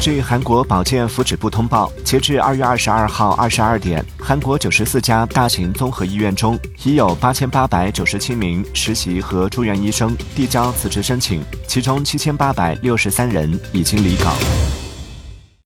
据韩国保健福祉部通报截至二月二十二号二十二点韩国九十四家大型综合医院中已有八千八百九十七名实习和住院医生递交辞职申请其中七千八百六十三人已经离岗。